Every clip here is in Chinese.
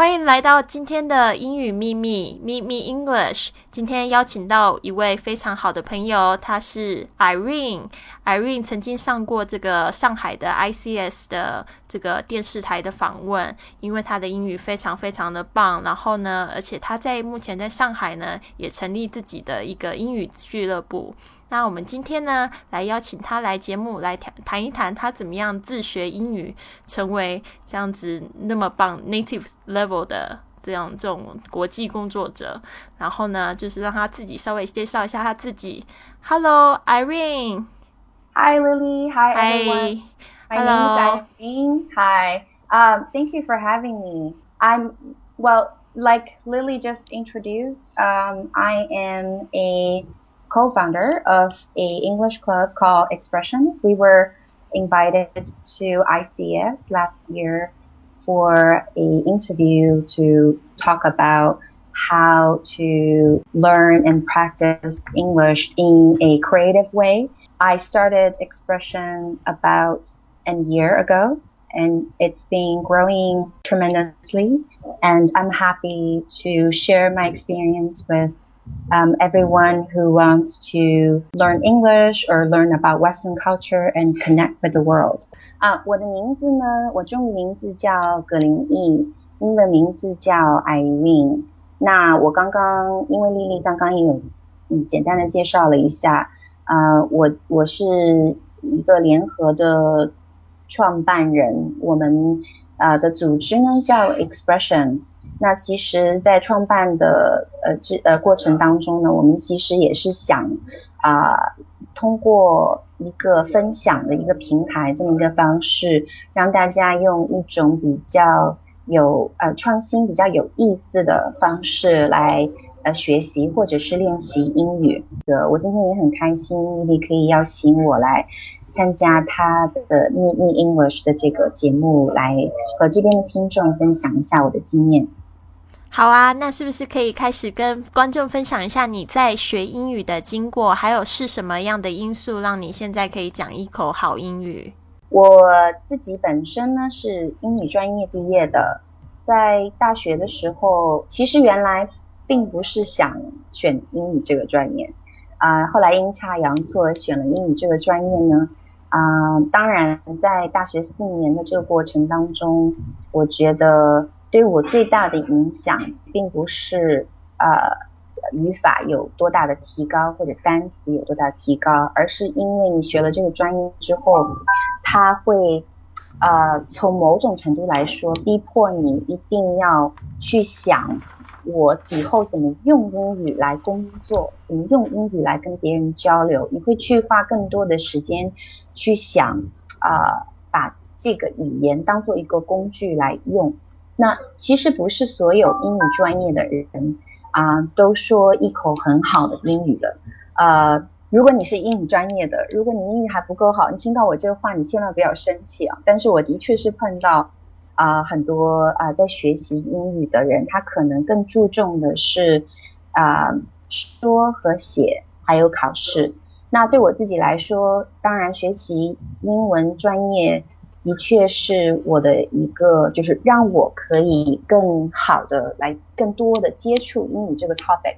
欢迎来到今天的英语秘密秘密 English。今天邀请到一位非常好的朋友，他是 Irene。Irene 曾经上过这个上海的 ICS 的这个电视台的访问，因为他的英语非常非常的棒。然后呢，而且他在目前在上海呢，也成立自己的一个英语俱乐部。那我们今天呢，来邀请他来节目来谈谈一谈他怎么样自学英语，成为这样子那么棒 native level 的这样这种国际工作者。然后呢，就是让他自己稍微介绍一下他自己。Hello, Irene. Hi, Lily. Hi, everyone. My Hello. name is Irene. Hi. Um, thank you for having me. I'm well, like Lily just introduced. Um, I am a co-founder of a English club called Expression. We were invited to ICS last year for a interview to talk about how to learn and practice English in a creative way. I started Expression about a year ago and it's been growing tremendously and I'm happy to share my experience with um, everyone who wants to learn English or learn about Western culture and connect with the world. 啊，我的名字呢，我中文名字叫葛林毅，英文名字叫 Irene。那我刚刚因为丽丽刚刚也有嗯简单的介绍了一下，呃，我我是一个联合的创办人，我们呃的组织呢叫 Expression。那其实，在创办的呃这呃过程当中呢，我们其实也是想啊、通过一个分享的一个平台这么一个方式，让大家用一种比较有呃创新、比较有意思的方式来呃学习或者是练习英语的。我今天也很开心，丽丽可以邀请我来参加她的秘密 English 的这个节目，来和这边的听众分享一下我的经验。好啊，那是不是可以开始跟观众分享一下你在学英语的经过，还有是什么样的因素让你现在可以讲一口好英语？我自己本身呢是英语专业毕业的，在大学的时候，其实原来并不是想选英语这个专业，啊、后来阴差阳错选了英语这个专业呢，啊、当然在大学四年的这个过程当中，我觉得对我最大的影响，并不是呃语法有多大的提高，或者单词有多大的提高，而是因为你学了这个专业之后，它会呃从某种程度来说，逼迫你一定要去想，我以后怎么用英语来工作，怎么用英语来跟别人交流，你会去花更多的时间去想啊、把这个语言当做一个工具来用。那其实不是所有英语专业的人啊、都说一口很好的英语的。呃，如果你是英语专业的，如果你英语还不够好，你听到我这个话，你千万不要生气啊。但是我的确是碰到啊、很多啊、在学习英语的人，他可能更注重的是啊、说和写，还有考试。那对我自己来说，当然学习英文专业的确是我的一个，就是让我可以更好的来更多的接触英语这个 topic。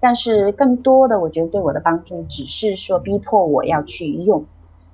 但是更多的，我觉得对我的帮助只是说逼迫我要去用。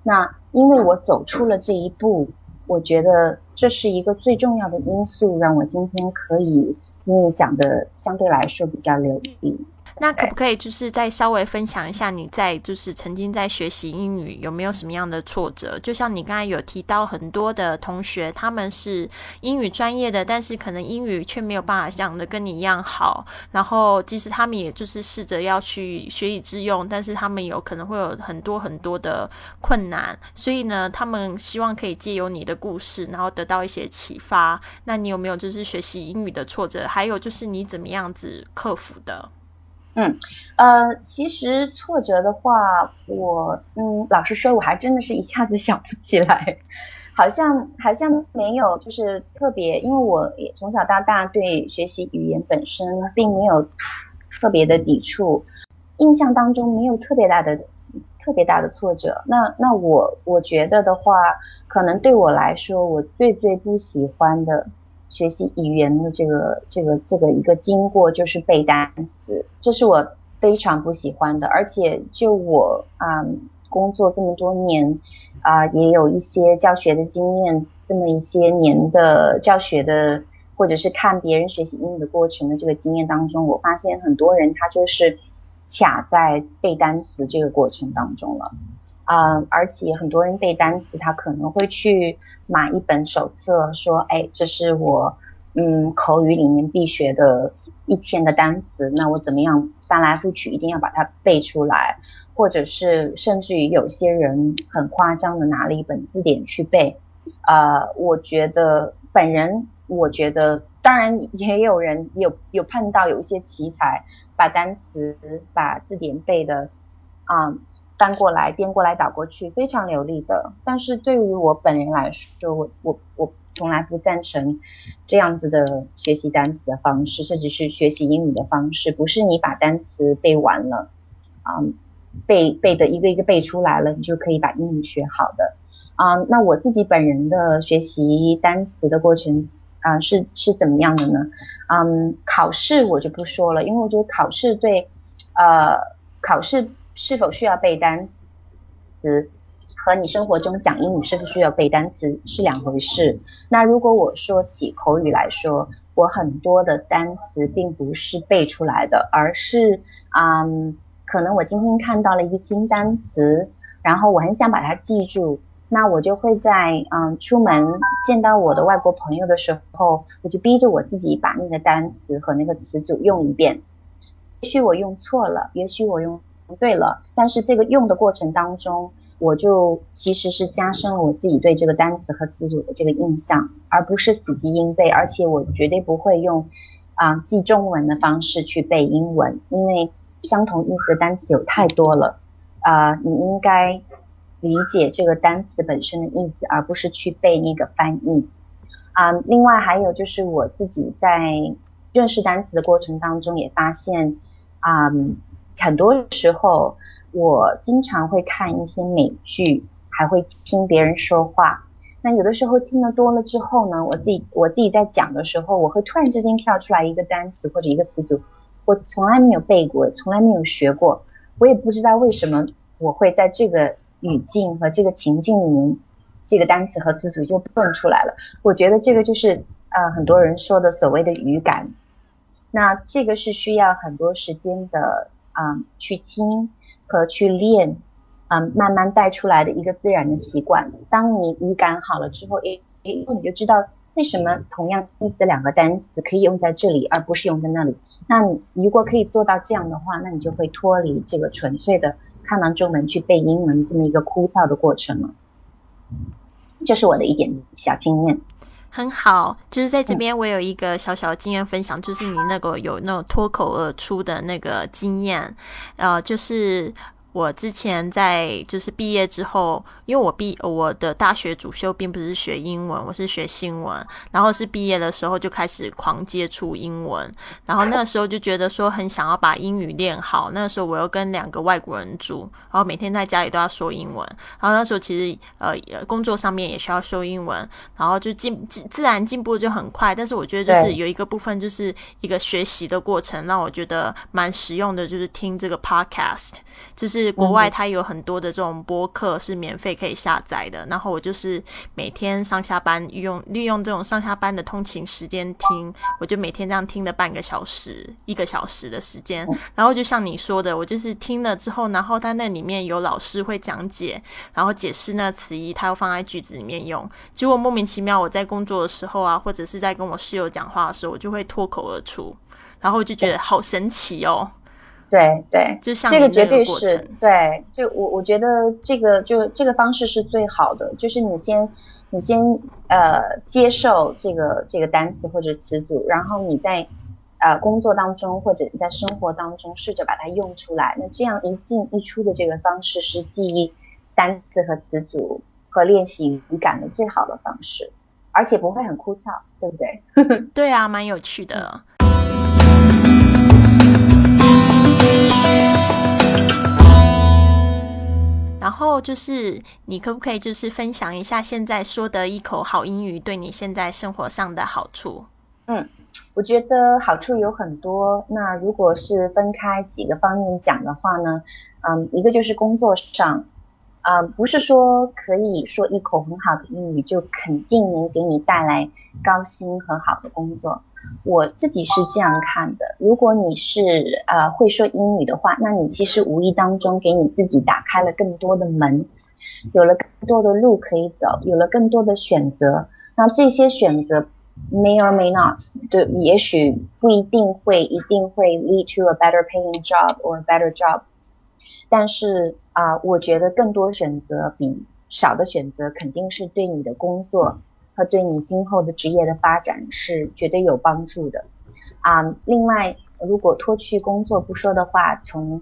那因为我走出了这一步，我觉得这是一个最重要的因素，让我今天可以英语讲的相对来说比较流利。那可不可以就是再稍微分享一下你在就是曾经在学习英语有没有什么样的挫折？就像你刚才有提到很多的同学他们是英语专业的，但是可能英语却没有办法讲的跟你一样好。然后即使他们也就是试着要去学以致用，但是他们有可能会有很多很多的困难。所以呢，他们希望可以借由你的故事，然后得到一些启发。那你有没有就是学习英语的挫折？还有就是你怎么样子克服的？嗯呃，其实挫折的话，我嗯，老实说，我还真的是一下子想不起来，好像好像没有，就是特别，因为我也从小到大对学习语言本身并没有特别的抵触，印象当中没有特别大的特别大的挫折。那那我我觉得的话，可能对我来说，我最最不喜欢的学习语言的这个这个这个一个经过，就是背单词，这是我非常不喜欢的。而且就我啊工作这么多年啊，也有一些教学的经验，这么一些年的教学的，或者是看别人学习英语的过程的这个经验当中，我发现很多人他就是卡在背单词这个过程当中了。呃，而且很多人背单词，他可能会去买一本手册，说，哎，这是我，嗯，口语里面必学的一千个单词，那我怎么样翻来覆去一定要把它背出来，或者是甚至于有些人很夸张的拿了一本字典去背，呃，我觉得本人我觉得，当然也有人有有碰到有一些奇才，把单词把字典背的，啊。翻过来、颠过来、倒过去，非常流利的。但是对于我本人来说，我我我从来不赞成这样子的学习单词的方式，甚至是学习英语的方式。不是你把单词背完了，啊，背背的一个一个背出来了，你就可以把英语学好的。啊，那我自己本人的学习单词的过程啊，是是怎么样的呢？嗯，考试我就不说了，因为我觉得考试对，呃，考试。是否需要背单词，和你生活中讲英语是否需要背单词是两回事。那如果我说起口语来说，我很多的单词并不是背出来的，而是嗯，可能我今天看到了一个新单词，然后我很想把它记住，那我就会在嗯出门见到我的外国朋友的时候，我就逼着我自己把那个单词和那个词组用一遍。也许我用错了，也许我用。对了，但是这个用的过程当中，我就其实是加深了我自己对这个单词和词组的这个印象，而不是死记硬背。而且我绝对不会用啊记中文的方式去背英文，因为相同意思的单词有太多了啊。你应该理解这个单词本身的意思，而不是去背那个翻译啊。另外还有就是我自己在认识单词的过程当中也发现啊。很多时候，我经常会看一些美剧，还会听别人说话。那有的时候听得多了之后呢，我自己我自己在讲的时候，我会突然之间跳出来一个单词或者一个词组，我从来没有背过，从来没有学过，我也不知道为什么我会在这个语境和这个情境里面，这个单词和词组就蹦出来了。我觉得这个就是呃很多人说的所谓的语感，那这个是需要很多时间的。啊，去听和去练，嗯，慢慢带出来的一个自然的习惯。当你语感好了之后，诶诶，你就知道为什么同样意思两个单词可以用在这里，而不是用在那里。那你如果可以做到这样的话，那你就会脱离这个纯粹的看完中文去背英文这么一个枯燥的过程了。这是我的一点小经验。很好，就是在这边我有一个小小的经验分享，就是你那个有那种脱口而出的那个经验，呃，就是。我之前在就是毕业之后，因为我毕我的大学主修并不是学英文，我是学新闻。然后是毕业的时候就开始狂接触英文，然后那个时候就觉得说很想要把英语练好。那个时候我又跟两个外国人住，然后每天在家里都要说英文。然后那时候其实呃工作上面也需要说英文，然后就进自自然进步就很快。但是我觉得就是有一个部分就是一个学习的过程，让我觉得蛮实用的，就是听这个 podcast，就是。是国外，它有很多的这种播客是免费可以下载的。然后我就是每天上下班用利用这种上下班的通勤时间听，我就每天这样听了半个小时、一个小时的时间。然后就像你说的，我就是听了之后，然后它那里面有老师会讲解，然后解释那词义，它又放在句子里面用。结果莫名其妙，我在工作的时候啊，或者是在跟我室友讲话的时候，我就会脱口而出，然后就觉得好神奇哦。对对，就像这个绝对是对，这我我觉得这个就这个方式是最好的，就是你先你先呃接受这个这个单词或者词组，然后你在呃工作当中或者你在生活当中试着把它用出来，那这样一进一出的这个方式是记忆单词和词组和练习语感的最好的方式，而且不会很枯燥，对不对？对啊，蛮有趣的。然后就是你可不可以就是分享一下现在说的一口好英语对你现在生活上的好处？嗯，我觉得好处有很多。那如果是分开几个方面讲的话呢，嗯，一个就是工作上。啊，不是说可以说一口很好的英语就肯定能给你带来高薪和好的工作。我自己是这样看的：如果你是呃会说英语的话，那你其实无意当中给你自己打开了更多的门，有了更多的路可以走，有了更多的选择。那这些选择 may or may not，对，也许不一定会一定会 lead to a better paying job or a better job，但是。啊，我觉得更多选择比少的选择肯定是对你的工作和对你今后的职业的发展是绝对有帮助的。啊，另外，如果脱去工作不说的话，从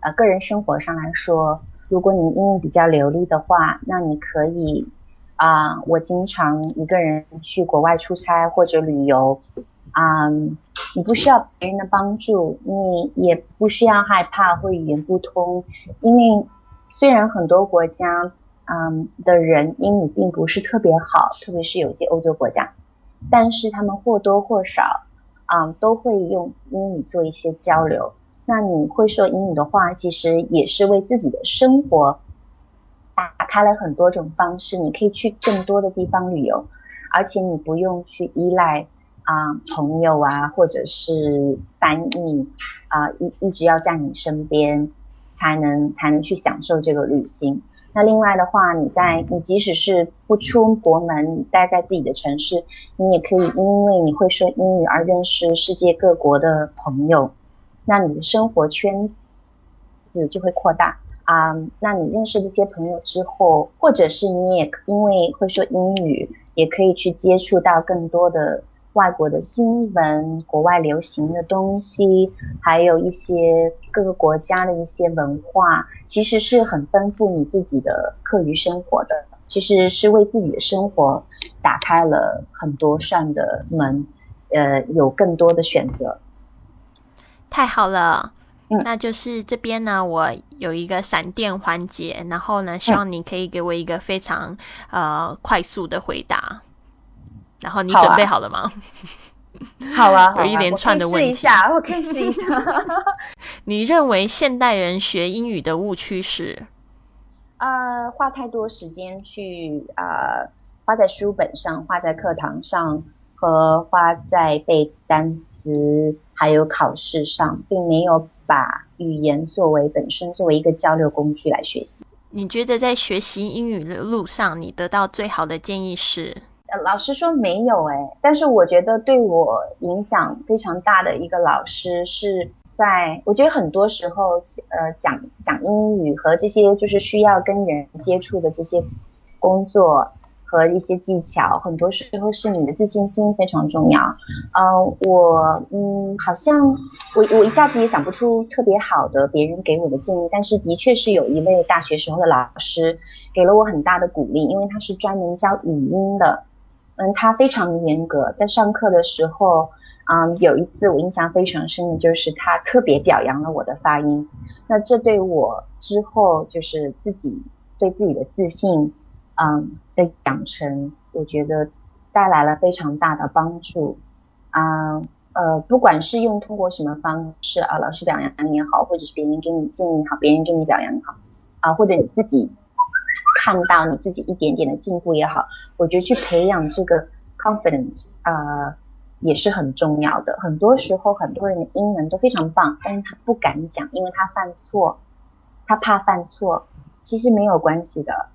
呃个人生活上来说，如果你英语比较流利的话，那你可以啊，我经常一个人去国外出差或者旅游。啊，你不需要别人的帮助，你也不需要害怕会语言不通，因为虽然很多国家，嗯的人英语并不是特别好，特别是有些欧洲国家，但是他们或多或少，啊都会用英语做一些交流。那你会说英语的话，其实也是为自己的生活打开了很多种方式，你可以去更多的地方旅游，而且你不用去依赖。啊，朋友啊，或者是翻译啊，一一直要在你身边，才能才能去享受这个旅行。那另外的话，你在你即使是不出国门，你待在自己的城市，你也可以因为你会说英语而认识世界各国的朋友，那你的生活圈子就会扩大啊。那你认识这些朋友之后，或者是你也因为会说英语，也可以去接触到更多的。外国的新闻、国外流行的东西，还有一些各个国家的一些文化，其实是很丰富你自己的课余生活的。其实是为自己的生活打开了很多扇的门，呃，有更多的选择。太好了，嗯，那就是这边呢，我有一个闪电环节，然后呢，希望你可以给我一个非常呃快速的回答。然后你准备好了吗？好啊，有一连串的问题。试一下，我可以试一下。你认为现代人学英语的误区是？呃，花太多时间去呃花在书本上，花在课堂上，和花在背单词还有考试上，并没有把语言作为本身作为一个交流工具来学习。你觉得在学习英语的路上，你得到最好的建议是？老师说没有哎，但是我觉得对我影响非常大的一个老师是在，我觉得很多时候呃讲讲英语和这些就是需要跟人接触的这些工作和一些技巧，很多时候是你的自信心非常重要。嗯，我嗯好像我我一下子也想不出特别好的别人给我的建议，但是的确是有一位大学时候的老师给了我很大的鼓励，因为他是专门教语音的。嗯，他非常的严格，在上课的时候，嗯，有一次我印象非常深的就是他特别表扬了我的发音，那这对我之后就是自己对自己的自信，嗯的养成，我觉得带来了非常大的帮助。啊，呃，不管是用通过什么方式啊，老师表扬你也好，或者是别人给你建议也好，别人给你表扬也好，啊，或者你自己。看到你自己一点点的进步也好，我觉得去培养这个 confidence 啊也是很重要的。很多时候很多人的英文都非常棒，但是他不敢讲，因为他犯错，他怕犯错。其实没有关系的，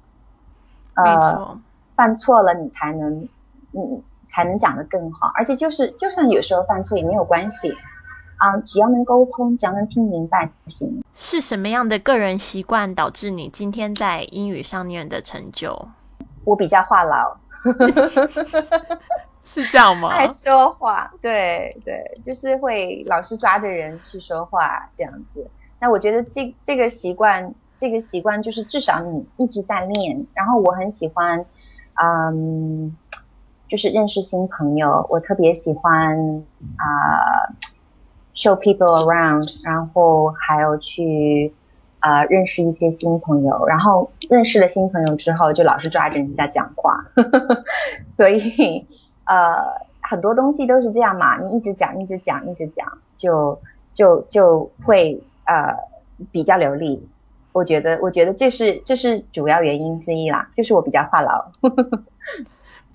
呃，犯错了你才能你才能讲得更好。而且就是就算有时候犯错也没有关系。啊，只要能沟通，只要能听明白就行。是什么样的个人习惯导致你今天在英语上面的成就？我比较话痨，是这样吗？爱说话，对对，就是会老是抓着人去说话这样子。那我觉得这这个习惯，这个习惯就是至少你一直在练。然后我很喜欢，嗯，就是认识新朋友，我特别喜欢啊。Show people around，然后还有去，呃认识一些新朋友，然后认识了新朋友之后，就老是抓着人家讲话，所以呃很多东西都是这样嘛，你一直讲，一直讲，一直讲，就就就会呃比较流利。我觉得，我觉得这是这是主要原因之一啦，就是我比较话痨。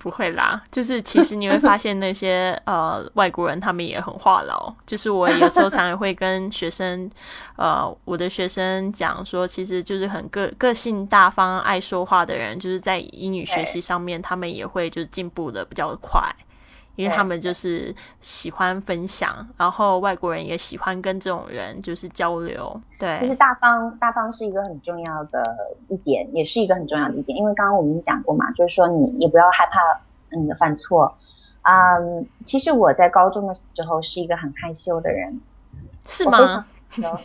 不会啦，就是其实你会发现那些 呃外国人他们也很话痨。就是我有时候常常会跟学生，呃，我的学生讲说，其实就是很个个性大方、爱说话的人，就是在英语学习上面，他们也会就是进步的比较快。因为他们就是喜欢分享，然后外国人也喜欢跟这种人就是交流。对，其实大方大方是一个很重要的一点，也是一个很重要的一点。因为刚刚我们讲过嘛，就是说你也不要害怕嗯犯错。嗯，其实我在高中的时候是一个很害羞的人，是吗？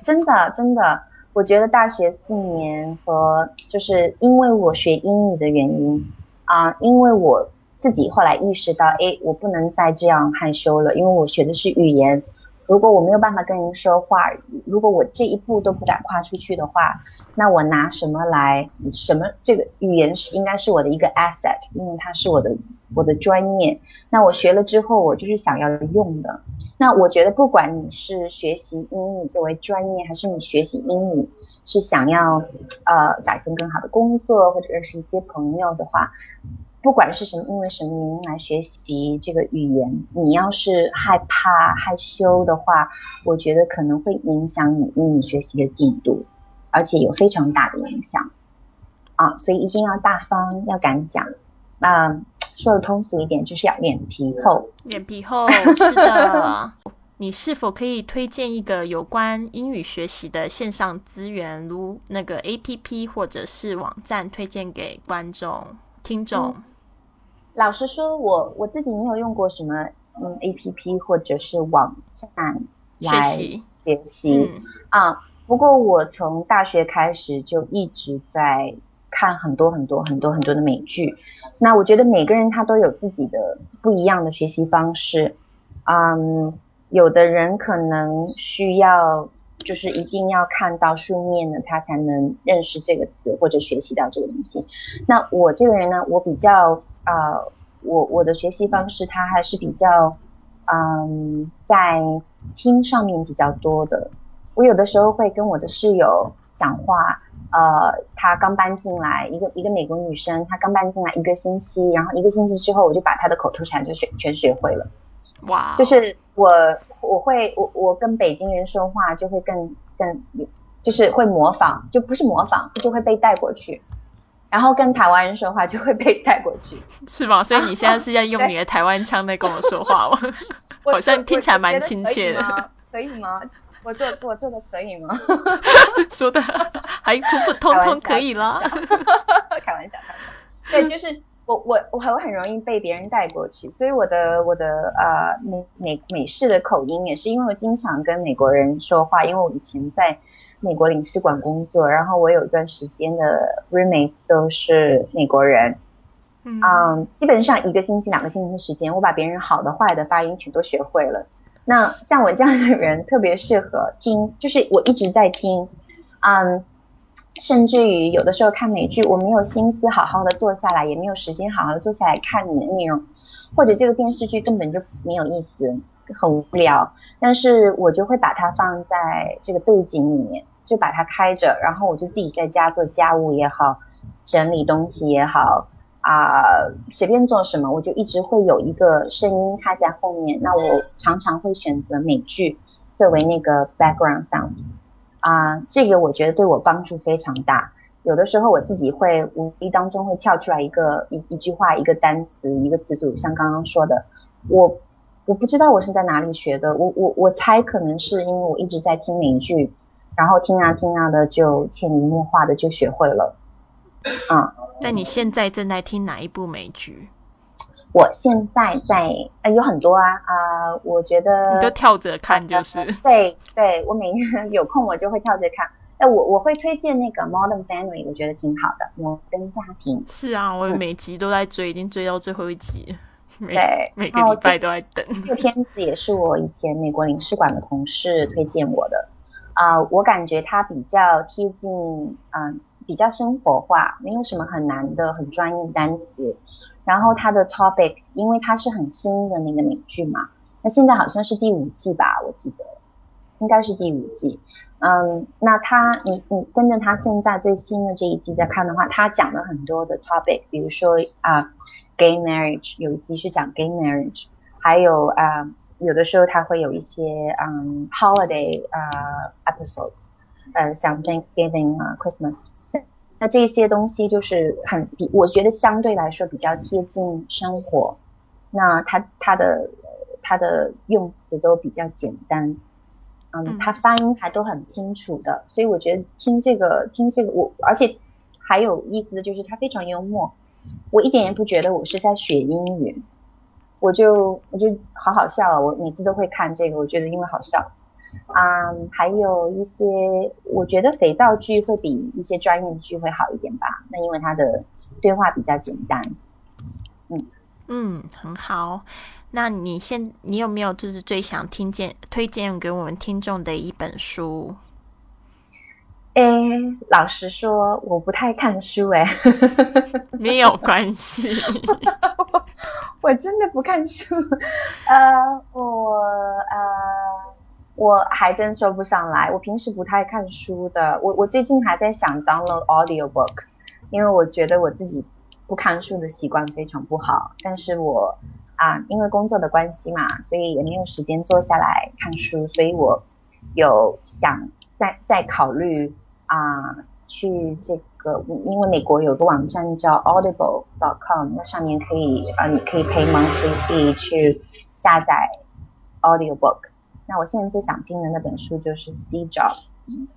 真的真的，我觉得大学四年和就是因为我学英语的原因啊，因为我。自己后来意识到，哎，我不能再这样害羞了，因为我学的是语言。如果我没有办法跟人说话，如果我这一步都不敢跨出去的话，那我拿什么来？什么这个语言是应该是我的一个 asset，因为它是我的我的专业。那我学了之后，我就是想要用的。那我觉得，不管你是学习英语作为专业，还是你学习英语是想要呃找一份更好的工作，或者认识一些朋友的话。不管是什么，因为什么原因来学习这个语言，你要是害怕害羞的话，我觉得可能会影响你英语学习的进度，而且有非常大的影响啊！所以一定要大方，要敢讲。那说的通俗一点，就是要脸皮厚。脸皮厚，是的。你是否可以推荐一个有关英语学习的线上资源，如那个 A P P 或者是网站，推荐给观众听众？老实说，我我自己没有用过什么嗯 A P P 或者是网站来学习啊。不过我从大学开始就一直在看很多很多很多很多的美剧。那我觉得每个人他都有自己的不一样的学习方式。嗯，有的人可能需要就是一定要看到书面的，他才能认识这个词或者学习到这个东西。那我这个人呢，我比较。呃，我我的学习方式，它还是比较，嗯，在听上面比较多的。我有的时候会跟我的室友讲话，呃，她刚搬进来，一个一个美国女生，她刚搬进来一个星期，然后一个星期之后，我就把她的口头禅就学全学会了。哇！就是我我会我我跟北京人说话就会更更，就是会模仿，就不是模仿，就会被带过去。然后跟台湾人说话就会被带过去，是吗？所以你现在是在用你的台湾腔在跟我说话吗？好像听起来蛮亲切的。可以吗？我做我做的可以吗？说的还普普通通可以啦。开玩笑，对，就是我我我我很容易被别人带过去，所以我的我的呃美美美式的口音也是因为我经常跟美国人说话，因为我以前在。美国领事馆工作，然后我有一段时间的 roommates 都是美国人，嗯，基本上一个星期、两个星期的时间，我把别人好的、坏的发音全都学会了。那像我这样的人特别适合听，就是我一直在听，嗯，甚至于有的时候看美剧，我没有心思好好的坐下来，也没有时间好好的坐下来看你的内容，或者这个电视剧根本就没有意思。很无聊，但是我就会把它放在这个背景里面，就把它开着，然后我就自己在家做家务也好，整理东西也好，啊，随便做什么，我就一直会有一个声音开在后面。那我常常会选择美剧作为那个 background sound，啊，这个我觉得对我帮助非常大。有的时候我自己会无意当中会跳出来一个一一句话、一个单词、一个词组，像刚刚说的，我。我不知道我是在哪里学的，我我我猜可能是因为我一直在听美剧，然后听啊听啊的就潜移默化的就学会了。嗯，那你现在正在听哪一部美剧？我现在在呃有很多啊啊，我觉得你就跳着看就是。对对，我每天 有空我就会跳着看。哎，我我会推荐那个 Modern Family，我觉得挺好的，摩登家庭。是啊，我每集都在追，已经追到最后一集。对，每个礼拜都在等。这个片子也是我以前美国领事馆的同事推荐我的，啊，我感觉它比较贴近，嗯，比较生活化，没有什么很难的、很专业的单词。然后它的 topic，因为它是很新的那个美剧嘛，那现在好像是第五季吧，我记得应该是第五季。嗯，那他你你跟着他现在最新的这一季在看的话，他讲了很多的 topic，比如说啊，gay marriage 有一集是讲 gay marriage，还有啊。有的时候它会有一些嗯 holiday 啊 episode，呃像 Thanksgiving 啊 Christmas，那这些东西就是很比我觉得相对来说比较贴近生活，那它它的它的用词都比较简单，嗯，他发音还都很清楚的，所以我觉得听这个听这个我而且还有意思的就是他非常幽默，我一点也不觉得我是在学英语。我就我就好好笑啊！我每次都会看这个，我觉得因为好笑。啊，还有一些，我觉得肥皂剧会比一些专业剧会好一点吧。那因为它的对话比较简单。嗯嗯，很好。那你现你有没有就是最想听见推荐给我们听众的一本书？哎，老实说，我不太看书哎。没有关系。我真的不看书，呃，我呃，我还真说不上来。我平时不太看书的。我我最近还在想 download audio book，因为我觉得我自己不看书的习惯非常不好。但是我啊，因为工作的关系嘛，所以也没有时间坐下来看书，所以我有想再再考虑啊，去这个。因为美国有个网站叫 Audible.com，那上面可以啊，你可以 pay monthly fee 去下载 audio book。那我现在最想听的那本书就是 Steve Jobs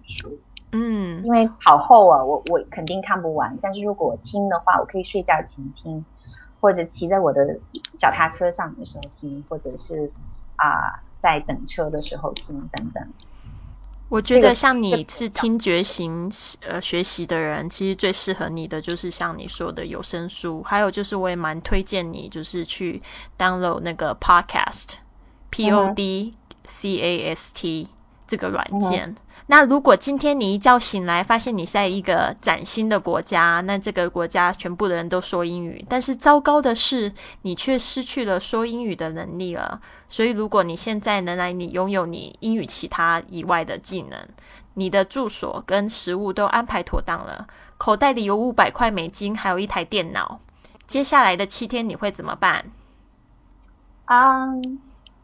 书，嗯，因为好厚啊，我我肯定看不完。但是如果我听的话，我可以睡觉前听，或者骑在我的脚踏车上的时候听，或者是啊在等车的时候听等等。我觉得像你是听觉型呃学习的人，其实最适合你的就是像你说的有声书，还有就是我也蛮推荐你就是去 download 那个 podcast，P O D C A S T 这个软件。那如果今天你一觉醒来，发现你在一个崭新的国家，那这个国家全部的人都说英语，但是糟糕的是，你却失去了说英语的能力了。所以，如果你现在能来，你拥有你英语其他以外的技能，你的住所跟食物都安排妥当了，口袋里有五百块美金，还有一台电脑，接下来的七天你会怎么办？啊？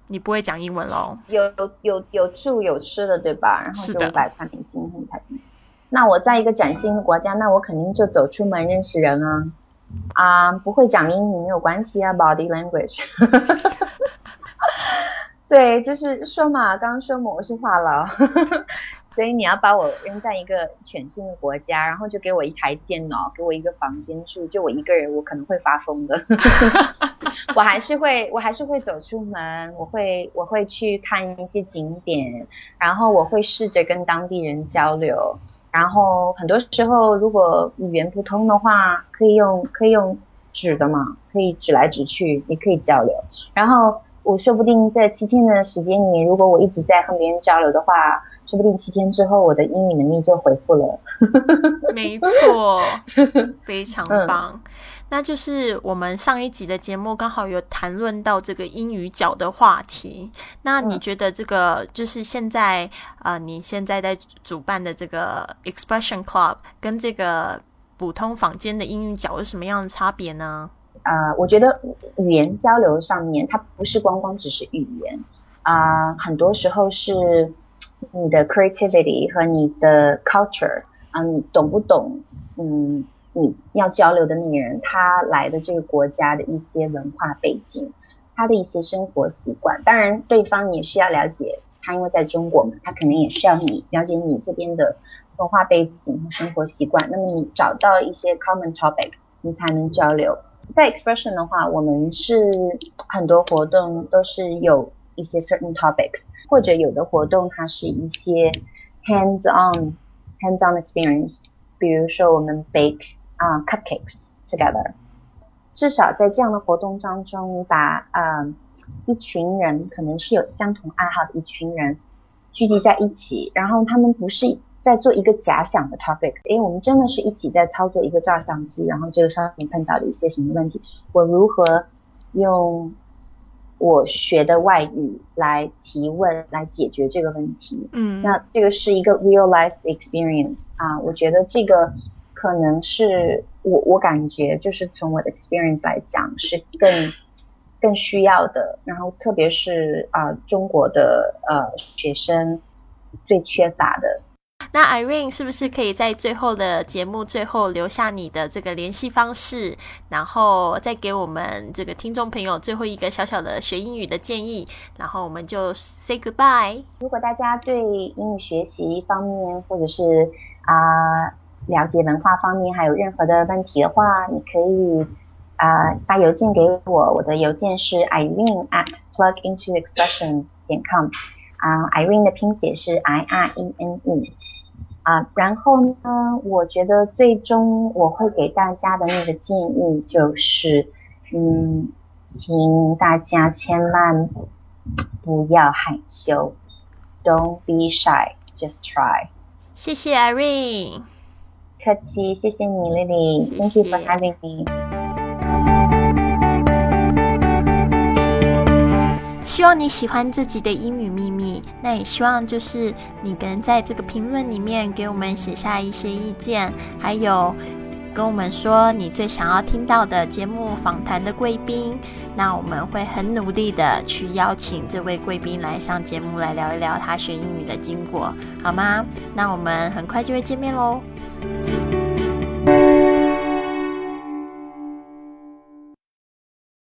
你不会讲英文喽？有有有有住有吃的对吧？然后就五百块美金。那我在一个崭新的国家，那我肯定就走出门认识人啊啊！不会讲英语没有关系啊，body language。对，就是说嘛，刚刚说嘛，我是话痨。所以你要把我扔在一个全新的国家，然后就给我一台电脑，给我一个房间住，就我一个人，我可能会发疯的。我还是会，我还是会走出门，我会，我会去看一些景点，然后我会试着跟当地人交流。然后很多时候，如果语言不通的话，可以用，可以用指的嘛，可以指来指去，也可以交流。然后。我说不定在七天的时间里面，如果我一直在和别人交流的话，说不定七天之后我的英语能力就恢复了。没错，非常棒。那就是我们上一集的节目刚好有谈论到这个英语角的话题。那你觉得这个就是现在啊，你现在在主办的这个 Expression Club 跟这个普通坊间的英语角有什么样的差别呢？啊，我觉得语言交流上面，它不是光光只是语言啊，很多时候是你的 creativity 和你的 culture 啊，你懂不懂？嗯，你要交流的那个人，他来的这个国家的一些文化背景，他的一些生活习惯，当然对方也需要了解他，因为在中国嘛，他肯定也需要你了解你这边的文化背景和生活习惯，那么你找到一些 common topic，你才能交流。在 expression 的话，我们是很多活动都是有一些 certain topics，或者有的活动它是一些 hands on hands on experience，比如说我们 bake 啊 cupcakes together，至少在这样的活动当中，你把啊一群人可能是有相同爱好的一群人聚集在一起，然后他们不是在做一个假想的 topic，诶，我们真的是一起在操作一个照相机，然后这个商品碰到了一些什么问题，我如何用我学的外语来提问来解决这个问题？嗯，那这个是一个 real life experience 啊，我觉得这个可能是我我感觉就是从我的 experience 来讲是更更需要的，然后特别是啊中国的呃学生最缺乏的。那 Irene 是不是可以在最后的节目最后留下你的这个联系方式，然后再给我们这个听众朋友最后一个小小的学英语的建议，然后我们就 say goodbye。如果大家对英语学习方面或者是啊、了解文化方面还有任何的问题的话，你可以啊、发邮件给我，我的邮件是 irene at plugintoexpression 点 com。啊、i r e n e 的拼写是 I R E N E，啊、然后呢，我觉得最终我会给大家的那个建议就是，嗯，请大家千万不要害羞，Don't be shy, just try。谢谢 Irene。客气，谢谢你，Lily，Thank you for having me。希望你喜欢这集的英语秘密，那也希望就是你能在这个评论里面给我们写下一些意见，还有跟我们说你最想要听到的节目访谈的贵宾，那我们会很努力的去邀请这位贵宾来上节目来聊一聊他学英语的经过，好吗？那我们很快就会见面喽。